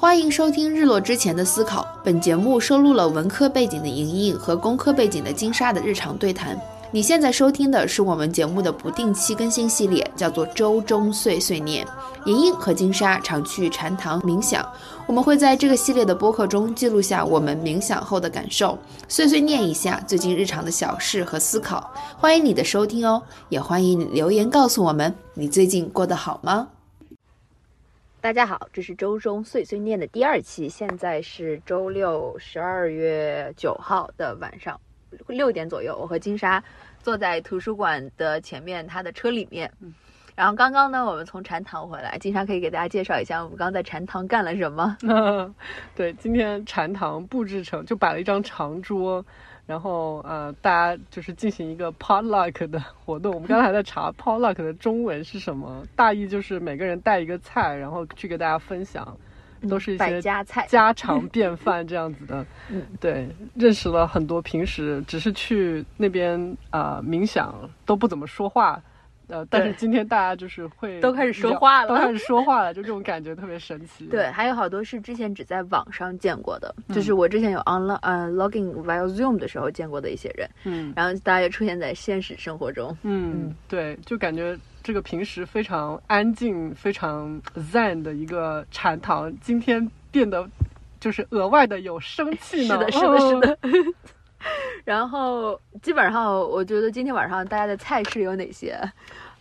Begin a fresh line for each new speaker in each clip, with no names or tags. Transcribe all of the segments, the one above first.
欢迎收听《日落之前的思考》。本节目收录了文科背景的莹莹和工科背景的金沙的日常对谈。你现在收听的是我们节目的不定期更新系列，叫做《周中碎碎念》。莹莹和金沙常去禅堂冥想，我们会在这个系列的播客中记录下我们冥想后的感受，碎碎念一下最近日常的小事和思考。欢迎你的收听哦，也欢迎你留言告诉我们你最近过得好吗？大家好，这是周中碎碎念的第二期，现在是周六十二月九号的晚上六点左右，我和金莎坐在图书馆的前面，他的车里面。嗯然后刚刚呢，我们从禅堂回来，金莎可以给大家介绍一下我们刚刚在禅堂干了什么？
对，今天禅堂布置成就摆了一张长桌，然后呃，大家就是进行一个 potluck 的 活动。我们刚才还在查 potluck 的中文是什么，大意就是每个人带一个菜，然后去给大家分享，都是一些
家菜。
家常便饭这样子的。
嗯，
对，认识了很多平时只是去那边啊、呃冥想都不怎么说话。呃，但是今天大家就是会
都开始说话了
都开始说话了，就这种感觉特别神奇。
对，还有好多是之前只在网上见过的，
嗯
就是我之前有 online 呃 login via Zoom 的时候见过的一些人，
嗯
然后大家也出现在现实生活中。
嗯，对，就感觉这个平时非常安静、非常 zen 的一个禅堂，今天变得就是额外的有生气呢。
是的，是的，是的。然后基本上，我觉得今天晚上大家的菜式有哪些？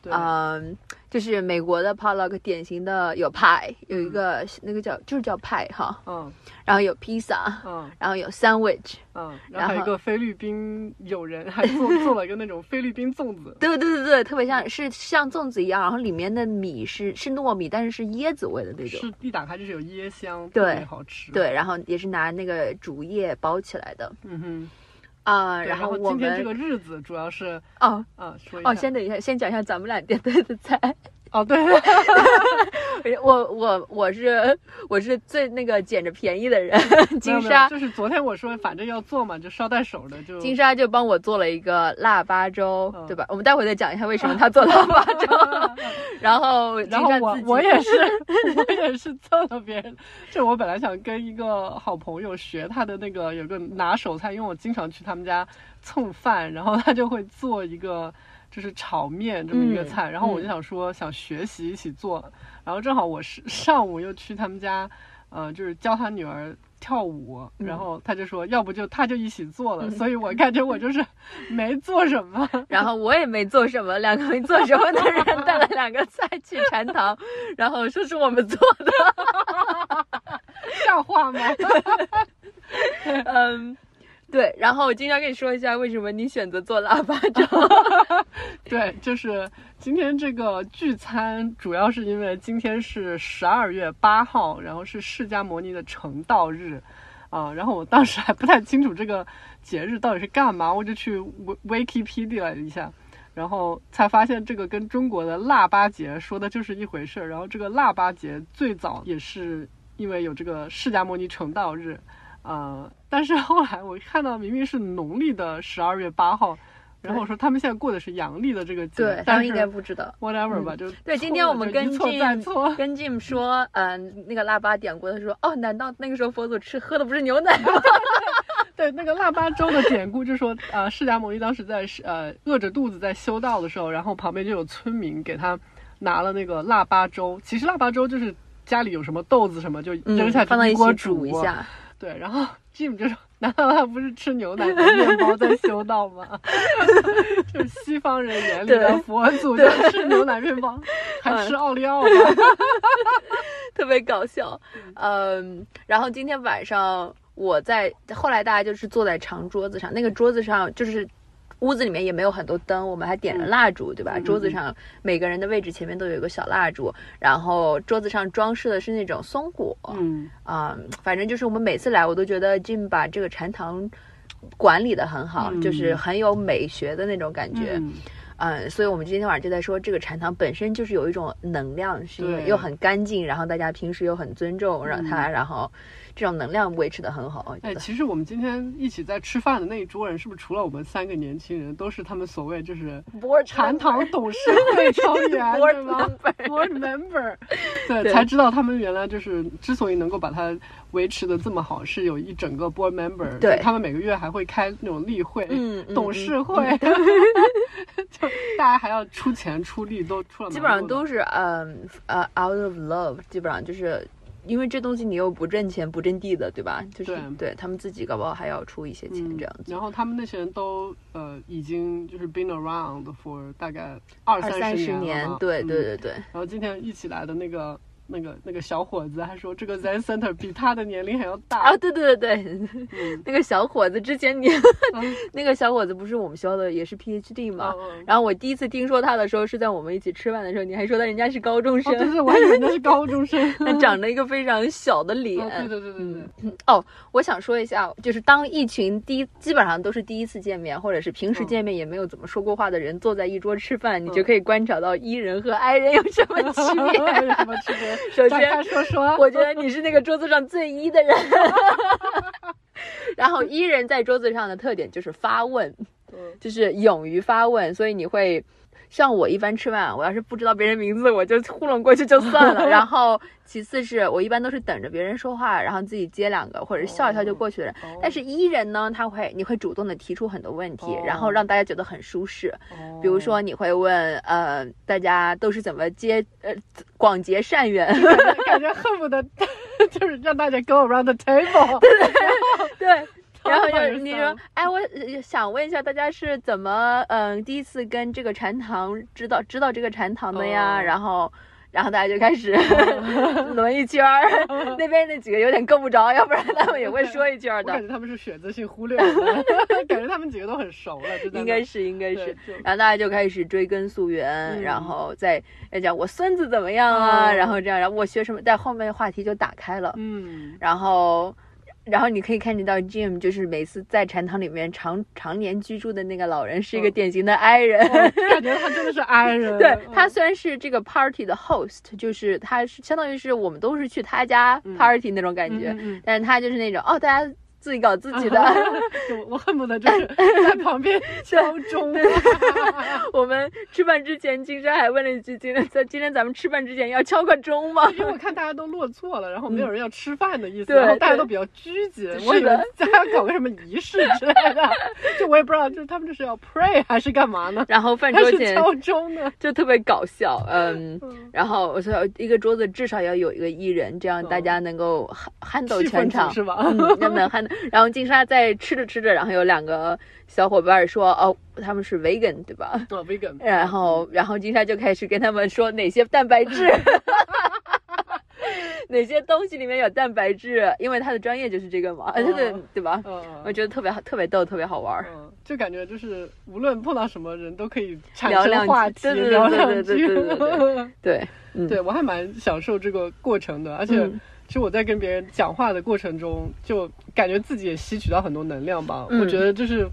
嗯，就是美国的 potluck 典型的有派，有一个那个叫就是叫派哈，
嗯
然后有披萨，
嗯
然后有 sandwich，
嗯，
然
然后还有一个菲律宾友人还做 做了一个那种菲律宾粽子。
对对对对，特别像是像粽子一样，然后里面的米是是糯米，但是是椰子味的那种。
是一打开就是有椰香，
对
好吃。，
对，然后也是拿那个竹叶包起来的
嗯哼。
啊、
然
然后我
今天这个日子主要是
哦
啊，说一下
哦，先等一下，先讲一下咱们俩点对的菜。
哦对，
我我我是我是最那个捡着便宜的人，金沙
就是昨天我说反正要做嘛，就捎带手的就
金沙就帮我做了一个腊八粥，
嗯
对吧？我们待会儿再讲一下为什么他做腊八 粥。然后
然后我我也是，我也是蹭了别人。就我本来想跟一个好朋友学他的那个有个拿手菜，因为我经常去他们家蹭饭，然后他就会做一个就是炒面这么一个
嗯
菜，然后我就想说想学习一起做，然后正好我是上午又去他们家，呃，就是教他女儿。跳舞，
嗯
然后他就说，要不就他就一起做了，所以我感觉我就是 没做什么。
然后我也没做什么，两个没做什么的人带了两个菜去禅堂，然后说是我们做的。
像话吗？
嗯，对。然后我今天跟你说一下，为什么你选择做腊八粥。
对，就是今天这个聚餐，主要是因为今天是十二月八号，然后是释迦牟尼的成道日，啊、然后我当时还不太清楚这个节日到底是干嘛，我就去 Wik- Wikipedia 了一下，然后才发现这个跟中国的腊八节说的就是一回事儿。然后这个腊八节最早也是因为有这个释迦牟尼成道日，呃，但是后来我看到明明是农历的十二月八号。然后我说他们现在过的是阳历的这个节，
对，他们应该不知道。
whatever 吧，就
对，今天我们跟
了就一错再
Jim，跟 Jim 说，嗯、那个腊八典故，他说，哦，难道那个时候佛祖吃喝的不是牛奶吗？
对那个腊八粥的典故，就说呃，释迦牟尼当时在呃饿着肚子在修道的时候，然后旁边就有村民给他拿了那个腊八粥。其实腊八粥就是家里有什么豆子什么就扔下去
嗯放到一
锅
起煮一。下。
对，然后 Jim 就说：“难道他不是吃牛奶和面包在修道吗？” 就是西方人眼里的佛祖就吃牛奶面包，还吃奥利奥吗？
特别搞笑。嗯，然后今天晚上我在，后来大家就是坐在长桌子上，那个桌子上就是。屋子里面也没有很多灯，我们还点了
嗯。
蜡烛，对吧？
嗯
桌子上每个人的位置前面都有一个小蜡烛，然后桌子上装饰的是那种松果，
嗯。
啊、反正就是我们每次来，我都觉得 Jim 把这个禅堂管理的很好，
嗯。
就是很有美学的那种感觉。
嗯。
嗯，所以我们今天晚上就在说，这个禅堂本身就是有一种能量，是又很干净，然后大家平时又很尊重，让它，然后这种能量维持的很好。
哎，其实我们今天一起在吃饭的那一桌人，是不是除了我们三个年轻人，都是他们所谓就是禅堂董事会成员，
Board
对吗 member？Board member，对，
对。
才知道他们原来就是之所以能够把它维持的这么好，是有一整个 Board member，
对。
他们每个月还会开那种例会、董事会，就大家还要出钱出力，都出了
基本上都是嗯呃 out of love，基本上就是。因为这东西你又不挣钱不挣地的，对吧？就是
对
他们自己搞不好还要出一些钱这样子。
嗯。然后他们那些人都呃已经就是 been around for 大概二
二三
十
十
年了，
对
嗯
对对对，
然后今天一起来的那个那个那个小伙子还说，这个 Zen Center 比他的年龄还要大。
啊，对对对对，
嗯
那个小伙子之前你
嗯
那个小伙子不是我们学校的，也是 PhD 嘛。然后我第一次听说他的时候，是在我们一起吃饭的时候，你还说他人家是高中
哦，
生，
对对，我还以为那是高中生。
他长着一个非常小的脸。
哦对对对对对，
哦，我想说一下，就是当一群第一基本上都是第一次见面，或者是平时
嗯
见面也没有怎么说过话的人，坐在一桌吃饭，你就
嗯
可以观察到 E 人和 I 人有什么区别。
有什么区别？
首先，
说说。
我觉得你是那个桌子上最一的人。然后一人在桌子上的特点就是发问，
嗯
就是勇于发问，所以你会。像我一般吃饭，我要是不知道别人名字，我就糊弄过去就算了。然后，其次是我一般都是等着别人说话，然后自己接两个或者笑一笑就过去的人。
哦
但是伊人呢，他会你会主动的提出很多问题，
哦
然后让大家觉得很舒适。
哦
比如说，你会问呃，大家都是怎么接呃广结善缘？
感觉感觉恨不得 就是让大家 go around the table。
对。然后
太
就你说，哎，我呃想问一下，大家是怎么嗯、第一次跟这个禅堂知道知道这个禅堂的呀？
哦
然后。然后大家就开始 轮一圈儿，那边那几个有点够不着，要不然他们也会说一圈儿
我感。觉他们是选择性忽略的，感觉他们几个都很熟了，就在那
应该是，应该是。然后大家就开始追根溯源，
嗯
然后再再讲我孙子怎么样啊，
哦
然后这样，然后我学什么，在后面话题就打开了。
嗯，
然后，然后你可以看得到 Jim 就是每次在禅堂里面常常年居住的那个老人，是一个
嗯
典型的 I 人。
哦感觉他真的是 I 人。
对
嗯
他虽然是这个 party 的 host，就是他是相当于是我们都是去他家
嗯
party 那种感觉，
嗯嗯嗯
但是他就是那种哦，大家自己搞自己的。
我我恨不得就是在旁边 敲钟。
我们吃饭之前，金山还问了一句：“今天在今天咱们吃饭之前要敲个钟吗
因为我看大家都落座了，然后没有人要吃饭的意思，
对
然后大家都比较拘谨，
是
我以为
的
大家搞个什么仪式之类的，就我也不知道，就是他们这是要 pray 还是干嘛呢？”？
然后饭桌前
敲钟呢？
就特别搞笑，嗯。
嗯
然后我说一个桌子至少要有一个艺人，这样大家能够憨憨抖全场，
是吧？
嗯，要能憨。然后金沙在吃着吃着，然后有两个小伙伴说，哦，他们是 vegan 对吧？
哦，vegan，
然后，然后金沙就开始跟他们说哪些蛋白质，哪些东西里面有蛋白质，因为他的专业就是这个嘛，对对
哦
对吧？
嗯，
我觉得特别好，特别逗，特别好玩儿。
嗯，就感觉就是无论碰到什么人都可以产生话题，
句对对对
聊两
对对对。
句。
对。对 对，嗯，
对我还蛮享受这个过程的，而且
嗯。
其实我在跟别人讲话的过程中，就感觉自己也吸取到很多能量吧。
嗯
我觉得就是，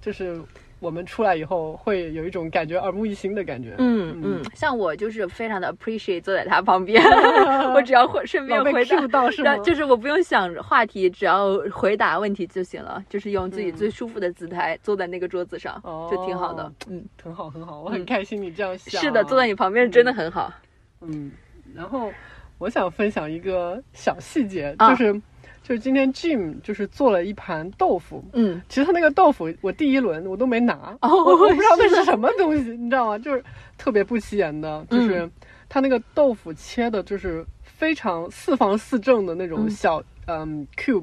就是我们出来以后会有一种感觉耳目一新的感觉。
嗯嗯，像我就是非常的 appreciate 坐在他旁边，我只要回顺便回答
到是吗？
就是我不用想话题，只要回答问题就行了，就是用自己
嗯
最舒服的姿态坐在那个桌子上，就挺好的
哦。
嗯，
很好很好，我很
嗯
开心你这样想。
是的，坐在你旁边真的很好。
嗯，然后我想分享一个小细节，
啊
就是就是今天 Jim 就是做了一盘豆腐。
嗯，
其实他那个豆腐，我第一轮我都没拿，
哦
我我不知道那
是
什么东西，你知道吗？就是特别不起眼的，就是他那个豆腐切的，就是非常四方四正的那种
嗯
小嗯 cube，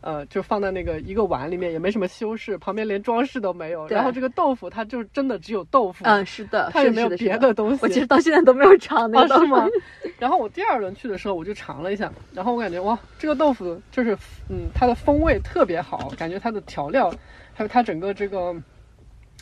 呃，就放在那个一个碗里面，也没什么修饰，旁边连装饰都没有。
对
然后这个豆腐它就真的只有豆腐，
嗯，是的，
它也没有别的东西。
我其实到现在都没有尝那
啊，
个豆腐
是吗？然后我第二轮去的时候，我就尝了一下，然后我感觉哇，这个豆腐就是，嗯，它的风味特别好，感觉它的调料，还有它整个这个，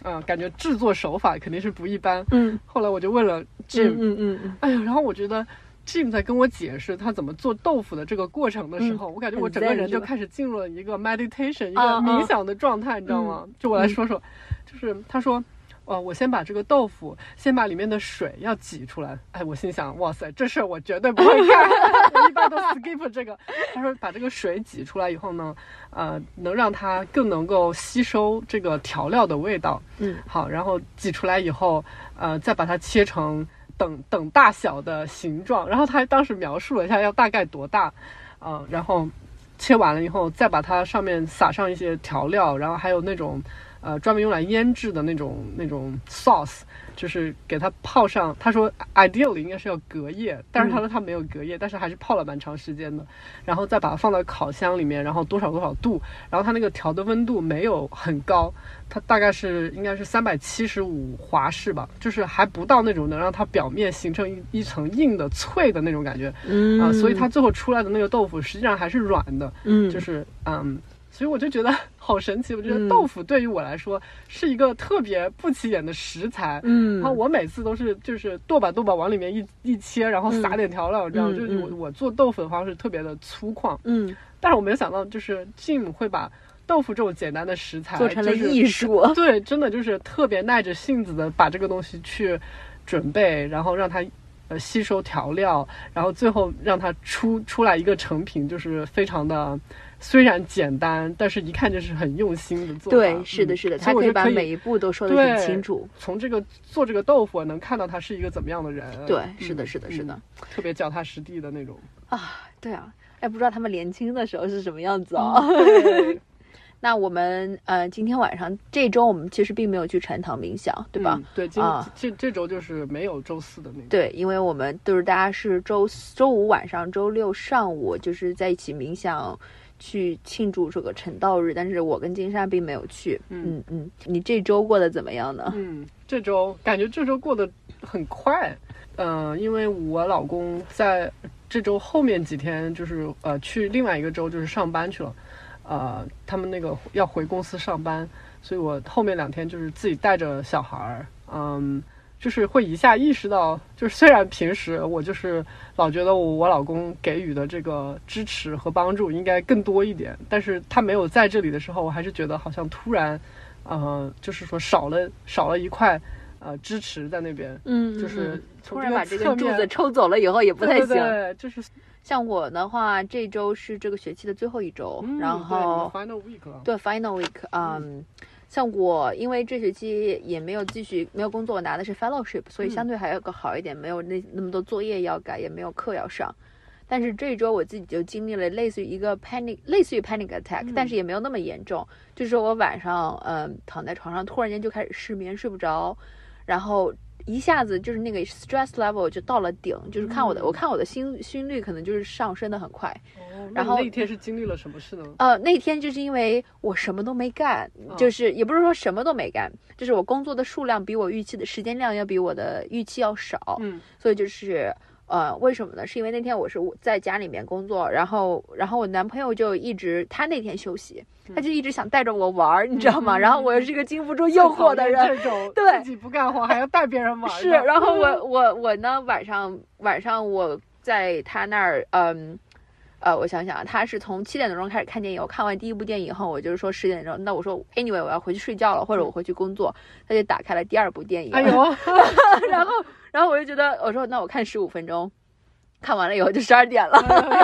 啊、感觉制作手法肯定是不一般。
嗯
后来我就问了 Jim，、
嗯嗯嗯
哎呀，然后我觉得 Jim 在跟我解释他怎么做豆腐的这个过程的时候，我感觉我整个人就开始进入了一个 meditation，一个冥想的状态，你知道吗？就我来说说，就是他说。呃，我先把这个豆腐，先把里面的水要挤出来。哎，我心想，哇塞，这事儿我绝对不会干，我一般都 skip 这个。他说把这个水挤出来以后呢，呃，能让它更能够吸收这个调料的味道。
嗯，
好，然后挤出来以后，呃，再把它切成等等大小的形状。然后他当时描述了一下要大概多大，呃，然后切完了以后，再把它上面撒上一些调料，然后还有那种。呃，专门用来腌制的那种那种 sauce，就是给它泡上。他说 ideally 应该是要隔夜，但是他说他没有隔夜，但是还是泡了蛮长时间的。然后再把它放到烤箱里面，然后多少多少度，然后它那个调的温度没有很高，它大概是应该是三百七十五华氏吧，就是还不到那种能让它表面形成一一层硬的脆的那种感觉。
嗯
啊，所以它最后出来的那个豆腐实际上还是软的。
嗯
就是嗯。所以我就觉得 好神奇，我觉得豆腐对于我来说是一个特别不起眼的食材。
嗯，
然后我每次都是就是剁吧剁吧往里面一一切，然后撒点调料，这样就是我我做豆腐的方式特别的粗犷。
嗯，
但是我没有想到，就是 Jim 会把豆腐这种简单的食材
做成了艺术。
对，真的就是特别耐着性子的把这个东西去准备，然后让它呃吸收调料，然后最后让它出出来一个成品，就是非常的。虽然简单，但是一看就是很用心的做。
对，是的，是的，他可
以
把每一步都说得很清楚。
从这个做这个豆腐，能看到他是一个怎么样的人。
对，是的，是的，是的，
特别脚踏实地的那种。
啊，对啊，哎，不知道他们年轻的时候是什么样子啊？那我们呃，今天晚上这周我们其实并没有去禅堂冥想，对吧？
对，今这这周就是没有周四的那个。
对，因为我们都是大家是周周五晚上、周六上午就是在一起冥想。去庆祝这个成道日，但是我跟金莎并没有去。嗯嗯，你这周过得怎么样呢？
嗯，这周感觉这周过得很快。嗯，因为我老公在这周后面几天就是呃去另外一个州就是上班去了，呃，他们那个要回公司上班，所以我后面两天就是自己带着小孩儿，嗯。就是会一下意识到，就是虽然平时我就是老觉得我我老公给予的这个支持和帮助应该更多一点，但是他没有在这里的时候，我还是觉得好像突然，呃，就是说少了少了一块，呃，支持在那边。
嗯，
就是
突然把这个柱子抽走了以后也不太行。
对，就是
像我的话，这周是这个学期的最后一周，然后
final week。
对，final week，嗯。像我，因为这学期也没有继续没有工作，我拿的是 fellowship，所以相对还有个好一点，没有那那么多作业要改，也没有课要上。但是这一周我自己就经历了类似于一个 panic，类似于 panic attack，但是也没有那么严重。就是我晚上嗯躺在床上，突然间就开始失眠，睡不着，然后。一下子就是那个 stress level 就到了顶，就是看我的，我看我的心心率可能就是上升的很快。
哦，
然后
那一天是经历了什么事呢？
呃，那天就是因为我什么都没干，就是也不是说什么都没干，就是我工作的数量比我预期的时间量要比我的预期要少。
嗯，
所以就是。呃，为什么呢？是因为那天我是在家里面工作，然后，然后我男朋友就一直他那天休息，他就一直想带着我玩儿，你知道吗？然后我又是一个经不住诱惑的人，
这种
对
自己不干活还要带别人玩。
是，然后我我我呢，晚上晚上我在他那儿，嗯，呃，我想想，他是从七点多钟开始看电影，我看完第一部电影以后，我就是说十点钟，那我说 anyway 我要回去睡觉了，或者我回去工作，他就打开了第二部电影。
哎呦，
然后。然后我就觉得，我说那我看十五分钟，看完了以后就十二点了，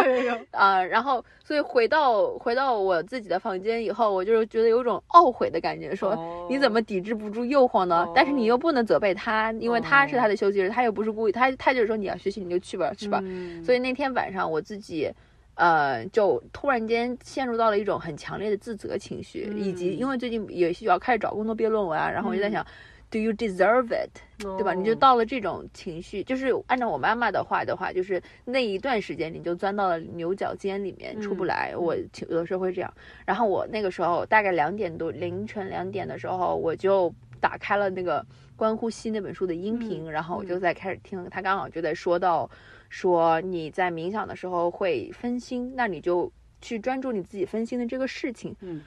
啊，然后所以回到回到我自己的房间以后，我就是觉得有种懊悔的感觉，说你怎么抵制不住诱惑呢？但是你又不能责备他，因为他是他的休息日，他又不是故意，他他就是说你要学习你就去吧，去吧？所以那天晚上我自己，呃，就突然间陷入到了一种很强烈的自责情绪，以及因为最近也需要开始找工作毕业论文啊，然后我就在想。Do you deserve it？对吧？你就到了这种情绪，就是按照我妈妈的话的话，就是那一段时间你就钻到了牛角尖里面出不来。我有的时候会这样。然后我那个时候大概两点多，凌晨两点的时候，我就打开了那个《关呼吸》那本书的音频，然后我就在开始听。他刚好就在说到，说你在冥想的时候会分心，那你就去专注你自己分心的这个事情。
嗯。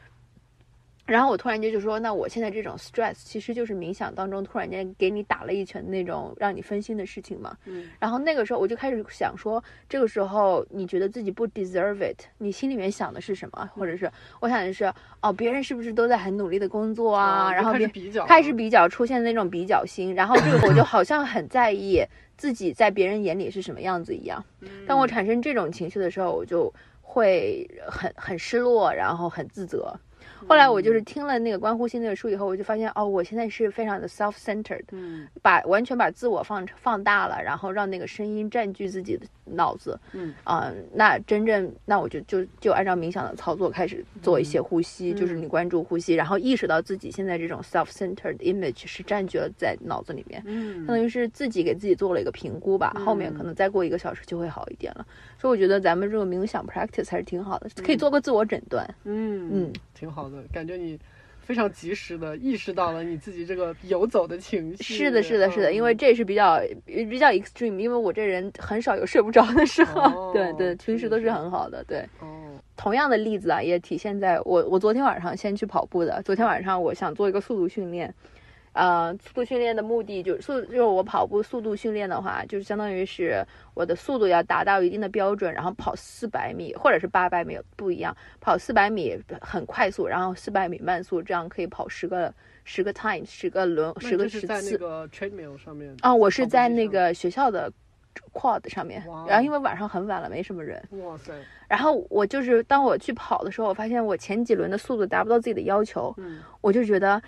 然后我突然间就说，那我现在这种 stress 其实就是冥想当中突然间给你打了一拳那种让你分心的事情嘛。
嗯
然后那个时候我就开始想说，这个时候你觉得自己不 deserve it，你心里面想的是什么？或者是我想的是，哦，别人是不是都在很努力的工作啊？
哦
然后开
始比较，
开始比较，出现那种比较心，然后这个我就好像很在意自己在别人眼里是什么样子一样。
嗯
当我产生这种情绪的时候，我就会很很失落，然后很自责。后来我就是听了那个关呼吸那个书以后，我就发现哦，我现在是非常的 self-centered，
嗯。
把完全把自我放放大了，然后让那个声音占据自己的脑子。
嗯。
啊、那真正那我就就就按照冥想的操作开始做一些呼吸，就是你关注呼吸，然后意识到自己现在这种 self-centered image 是占据了在脑子里面。
嗯。
相当于是自己给自己做了一个评估吧，后面可能再过一个小时就会好一点了。所以我觉得咱们这个冥想 practice 还是挺好的，可以做个自我诊断。
嗯。
嗯，
挺好的，感觉你非常及时的意识到了你自己这个游走的情绪。
是的，是的，是的，
嗯
因为这是比较比较 extreme，因为我这人很少有睡不着的时候，
哦
对对，平时都是很好的，对。
哦，
同样的例子啊，也体现在我我昨天晚上先去跑步的。昨天晚上我想做一个速度训练，呃，速度训练的目的就是速，就是我跑步速度训练的话，就是相当于是我的速度要达到一定的标准，然后跑四百米或者是八百米不一样，跑四百米很快速，然后四百米慢速，这样可以跑十个十个 time 十个轮
那
十个
这是在那。个 treadmill 上面
啊，我是在那个学校的 quad 上面，然后因为晚上很晚了，没什么人。
哇塞，
然后我就是当我去跑的时候，我发现我前几轮的速度达不到自己的要求，
嗯
我就觉得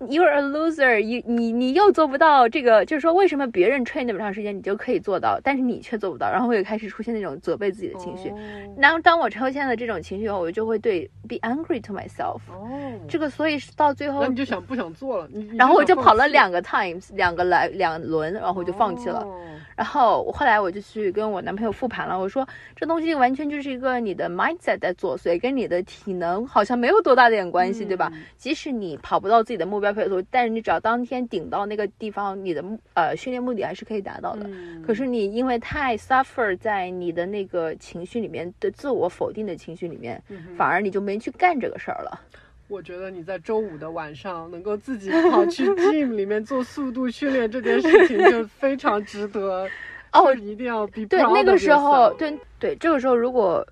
you're a loser，你你你又做不到这个，就是说为什么别人 train 那么长时间你就可以做到，但是你却做不到，然后我也开始出现那种责备自己的情绪。
哦
然后当我出现了这种情绪后，我就会对 be angry to myself。
哦，
这个所以到最后
那，你就想不想做了？
然后我就跑了两个 times，两个来两轮，然后我就放弃了。
哦
然后后来我就去跟我男朋友复盘了，我说这东西完全就是一个你的 mindset 在作祟，跟你的体能好像没有多大点关系，对吧？
嗯
即使你跑不到自己的目标配速，但是你只要当天顶到那个地方，你的目呃训练目的还是可以达到的。
嗯
可是你因为太 suffer 在你的那个情绪里面的自我否定的情绪里面，
嗯
反而你就没去干这个事儿了。
我觉得你在周五的晚上能够自己跑去 gym 里面做速度训练这件事情，就非常值得。
哦
一定要 be
对那个时候，对对，这个时候如果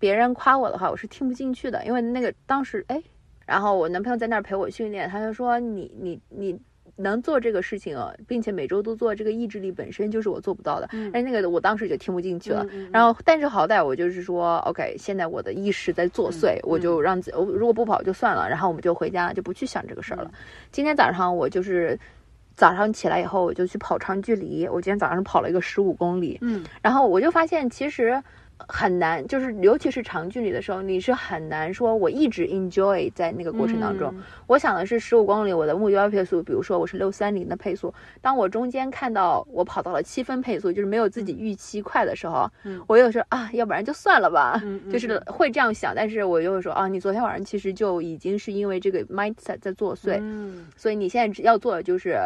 别人夸我的话，我是听不进去的，因为那个当时哎，然后我男朋友在那儿陪我训练，他就说你你你能做这个事情啊，并且每周都做，这个意志力本身就是我做不到的。
嗯
但是那个我当时就听不进去了。
嗯嗯
然后，但是好歹我就是说，OK，现在我的意识在作祟，
嗯
我就让自己，我如果不跑就算了，然后我们就回家，就不去想这个事儿了。今天早上我就是早上起来以后，我就去跑长距离，我今天早上是跑了一个十五公里，
嗯
然后我就发现其实很难，就是尤其是长距离的时候，你是很难说我一直 enjoy 在那个过程当中。
嗯
我想的是十五公里，我的目标配速，比如说我是六三零的配速，当我中间看到我跑到了七分配速，就是没有自己预期快的时候，
嗯
我又说啊，要不然就算了吧，就是会这样想。但是我又会说啊，你昨天晚上其实就已经是因为这个 mindset 在作祟，
嗯
所以你现在只要做的就是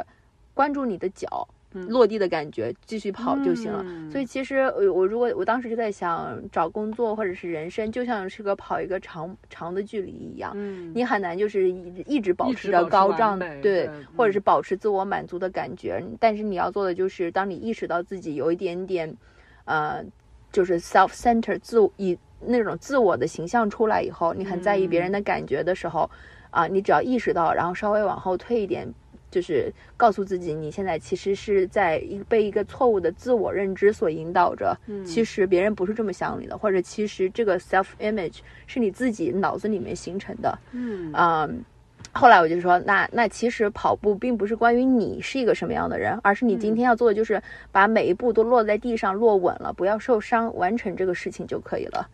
关注你的脚。
嗯
落地的感觉，继续跑就行了。
嗯
所以其实我我如果我当时就在想，找工作或者是人生，就像是个跑一个长长的距离一样，
嗯
你很难就是一一直保持着高涨，
美
对
对，
或者
嗯
是保持自我满足的感觉。但是你要做的就是，当你意识到自己有一点点，呃，就是 self center 自我以那种自我的形象出来以后，你很在意别人的感觉的时候，啊、你只要意识到，然后稍微往后退一点。就是告诉自己，你现在其实是在一被一个错误的自我认知所引导着。
嗯
其实别人不是这么想你的，或者其实这个 self image 是你自己脑子里面形成的。
嗯
嗯，后来我就说，那那其实跑步并不是关于你是一个什么样的人，而是你今天要做的就是把每一步都落在地上，落稳了，不要受伤，完成这个事情就可以了。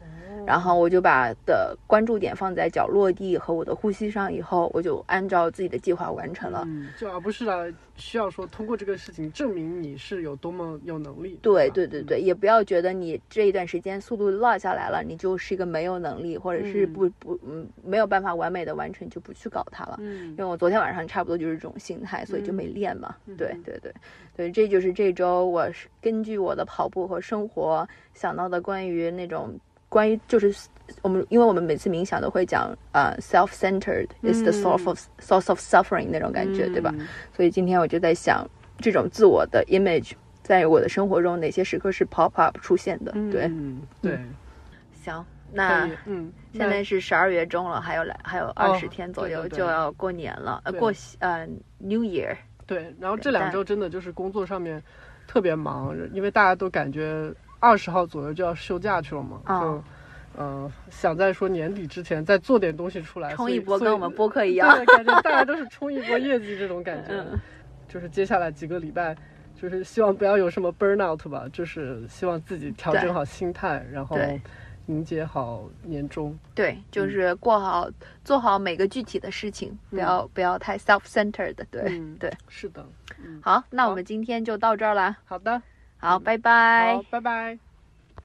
然后我就把的关注点放在脚落地和我的呼吸上，以后我就按照自己的计划完成了。
嗯，就而不是来需要说通过这个事情证明你是有多么有能力。
对
吧
对对对，也不要觉得你这一段时间速度落下来了，你就是一个没有能力，或者是
嗯
不不嗯没有办法完美的完成，就不去搞它了。
嗯
因为我昨天晚上差不多就是这种心态，所以就没练嘛。对
嗯
对对对，这就是这周我是根据我的跑步和生活想到的关于那种关于就是我们，因为我们每次冥想都会讲呃 self-centered is the source of source of suffering 那种感觉，对吧？所以今天我就在想，这种自我的 image 在我的生活中哪些时刻是 pop up 出现的？对，
嗯，对，
行，那
嗯，
现在是十二月中了，还有来还有二十
哦
天左右
对对对。
就要过年了，呃，
对。
过呃 New Year，
对，然后这两周真的就是工作上面特别忙，因为大家都感觉二十号左右就要休假去了嘛，
哦
就。嗯、想在说年底之前再做点东西出来，
冲一波跟我们播客一样。
对，感觉大家都是冲一波业绩这种感觉。
嗯
就是接下来几个礼拜，就是希望不要有什么 burnout 吧，就是希望自己调整好心态，然后迎接好年终。
对，就是过好、做好每个具体的事情，不要、不要太 self-centered。对、
嗯
对，
是的，嗯，
好，那我们今天就到这儿啦。
好的，
好，拜拜。
好，拜拜。